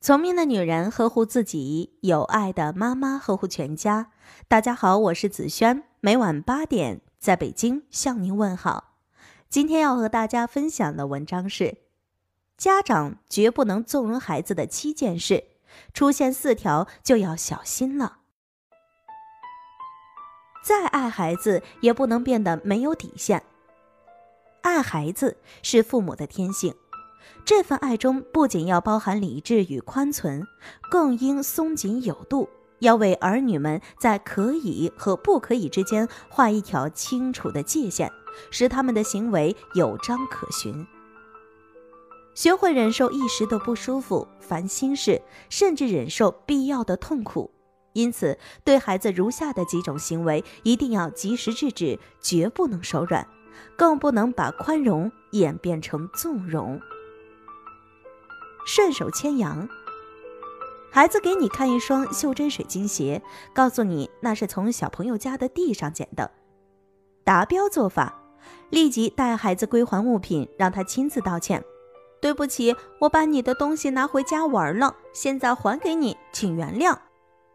聪明的女人呵护自己，有爱的妈妈呵护全家。大家好，我是子轩，每晚八点在北京向您问好。今天要和大家分享的文章是：家长绝不能纵容孩子的七件事，出现四条就要小心了。再爱孩子，也不能变得没有底线。爱孩子是父母的天性。这份爱中不仅要包含理智与宽存，更应松紧有度，要为儿女们在可以和不可以之间画一条清楚的界限，使他们的行为有章可循。学会忍受一时的不舒服、烦心事，甚至忍受必要的痛苦。因此，对孩子如下的几种行为一定要及时制止，绝不能手软，更不能把宽容演变成纵容。顺手牵羊，孩子给你看一双袖珍水晶鞋，告诉你那是从小朋友家的地上捡的。达标做法，立即带孩子归还物品，让他亲自道歉。对不起，我把你的东西拿回家玩了，现在还给你，请原谅。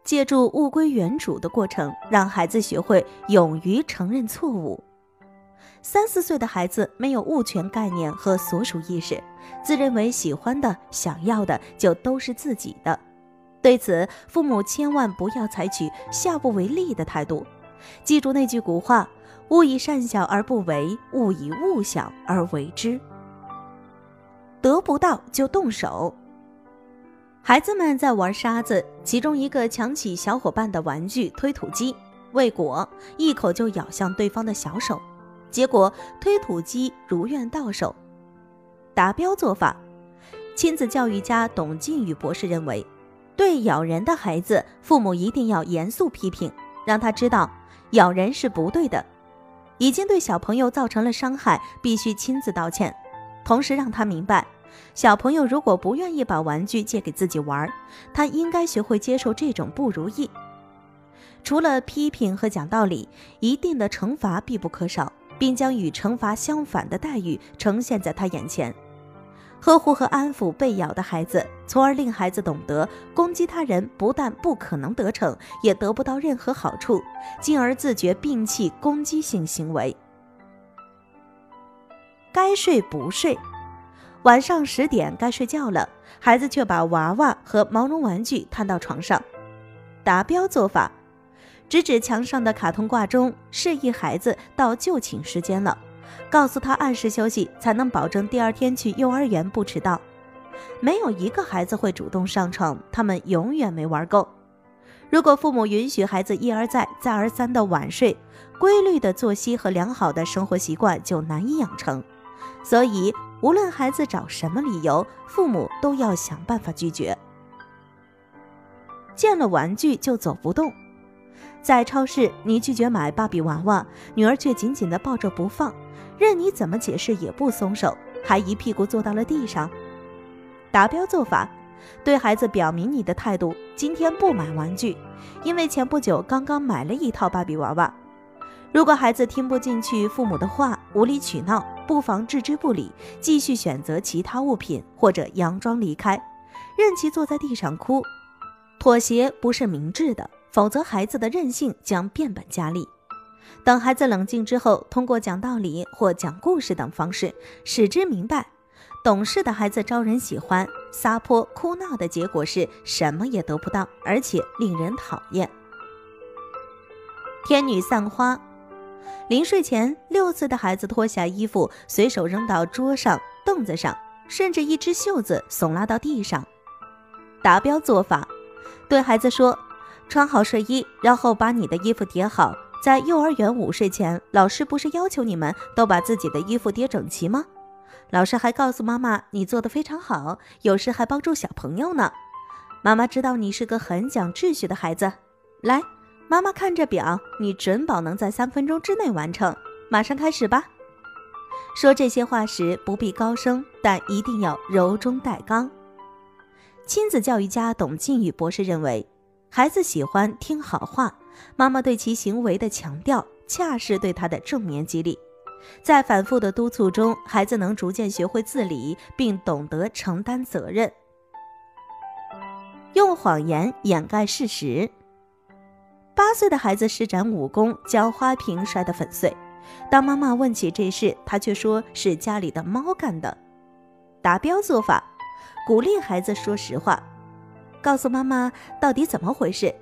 借助物归原主的过程，让孩子学会勇于承认错误。三四岁的孩子没有物权概念和所属意识，自认为喜欢的、想要的就都是自己的。对此，父母千万不要采取下不为例的态度。记住那句古话：“勿以善小而不为，勿以恶小而为之。”得不到就动手。孩子们在玩沙子，其中一个抢起小伙伴的玩具推土机，未果一口就咬向对方的小手。结果推土机如愿到手，达标做法。亲子教育家董靖宇博士认为，对咬人的孩子，父母一定要严肃批评，让他知道咬人是不对的，已经对小朋友造成了伤害，必须亲自道歉。同时让他明白，小朋友如果不愿意把玩具借给自己玩，他应该学会接受这种不如意。除了批评和讲道理，一定的惩罚必不可少。并将与惩罚相反的待遇呈现在他眼前，呵护和安抚被咬的孩子，从而令孩子懂得攻击他人不但不可能得逞，也得不到任何好处，进而自觉摒弃攻击性行为。该睡不睡，晚上十点该睡觉了，孩子却把娃娃和毛绒玩具摊到床上，达标做法。指指墙上的卡通挂钟，示意孩子到就寝时间了，告诉他按时休息，才能保证第二天去幼儿园不迟到。没有一个孩子会主动上床，他们永远没玩够。如果父母允许孩子一而再、再而三的晚睡，规律的作息和良好的生活习惯就难以养成。所以，无论孩子找什么理由，父母都要想办法拒绝。见了玩具就走不动。在超市，你拒绝买芭比娃娃，女儿却紧紧地抱着不放，任你怎么解释也不松手，还一屁股坐到了地上。达标做法，对孩子表明你的态度：今天不买玩具，因为前不久刚刚买了一套芭比娃娃。如果孩子听不进去父母的话，无理取闹，不妨置之不理，继续选择其他物品或者佯装离开，任其坐在地上哭。妥协不是明智的。否则，孩子的任性将变本加厉。等孩子冷静之后，通过讲道理或讲故事等方式，使之明白，懂事的孩子招人喜欢，撒泼哭闹的结果是什么也得不到，而且令人讨厌。天女散花，临睡前，六岁的孩子脱下衣服，随手扔到桌上、凳子上，甚至一只袖子耸拉到地上。达标做法，对孩子说。穿好睡衣，然后把你的衣服叠好。在幼儿园午睡前，老师不是要求你们都把自己的衣服叠整齐吗？老师还告诉妈妈，你做的非常好，有时还帮助小朋友呢。妈妈知道你是个很讲秩序的孩子。来，妈妈看着表，你准保能在三分钟之内完成。马上开始吧。说这些话时不必高声，但一定要柔中带刚。亲子教育家董靖宇博士认为。孩子喜欢听好话，妈妈对其行为的强调，恰是对他的正面激励。在反复的督促中，孩子能逐渐学会自理，并懂得承担责任。用谎言掩盖事实。八岁的孩子施展武功，将花瓶摔得粉碎。当妈妈问起这事，他却说是家里的猫干的。达标做法，鼓励孩子说实话，告诉妈妈到底怎么回事。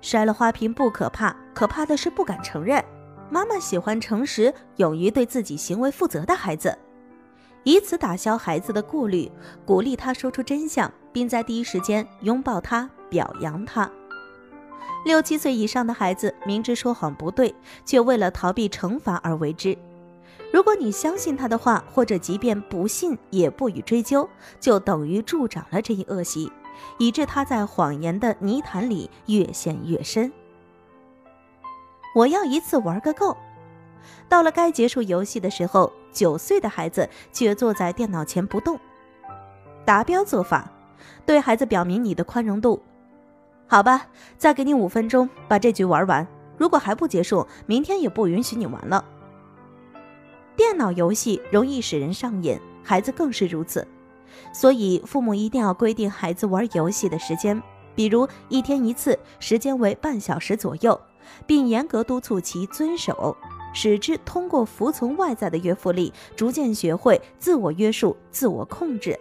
摔了花瓶不可怕，可怕的是不敢承认。妈妈喜欢诚实、勇于对自己行为负责的孩子，以此打消孩子的顾虑，鼓励他说出真相，并在第一时间拥抱他、表扬他。六七岁以上的孩子明知说谎不对，却为了逃避惩罚而为之。如果你相信他的话，或者即便不信也不予追究，就等于助长了这一恶习，以致他在谎言的泥潭里越陷越深。我要一次玩个够。到了该结束游戏的时候，九岁的孩子却坐在电脑前不动。达标做法，对孩子表明你的宽容度。好吧，再给你五分钟把这局玩完。如果还不结束，明天也不允许你玩了。电脑游戏容易使人上瘾，孩子更是如此。所以父母一定要规定孩子玩游戏的时间，比如一天一次，时间为半小时左右，并严格督促其遵守，使之通过服从外在的约束力，逐渐学会自我约束、自我控制。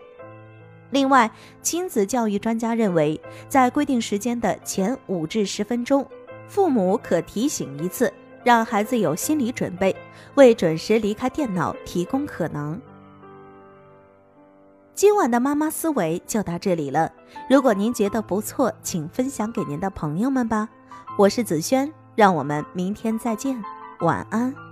另外，亲子教育专家认为，在规定时间的前五至十分钟，父母可提醒一次，让孩子有心理准备，为准时离开电脑提供可能。今晚的妈妈思维就到这里了。如果您觉得不错，请分享给您的朋友们吧。我是子轩，让我们明天再见，晚安。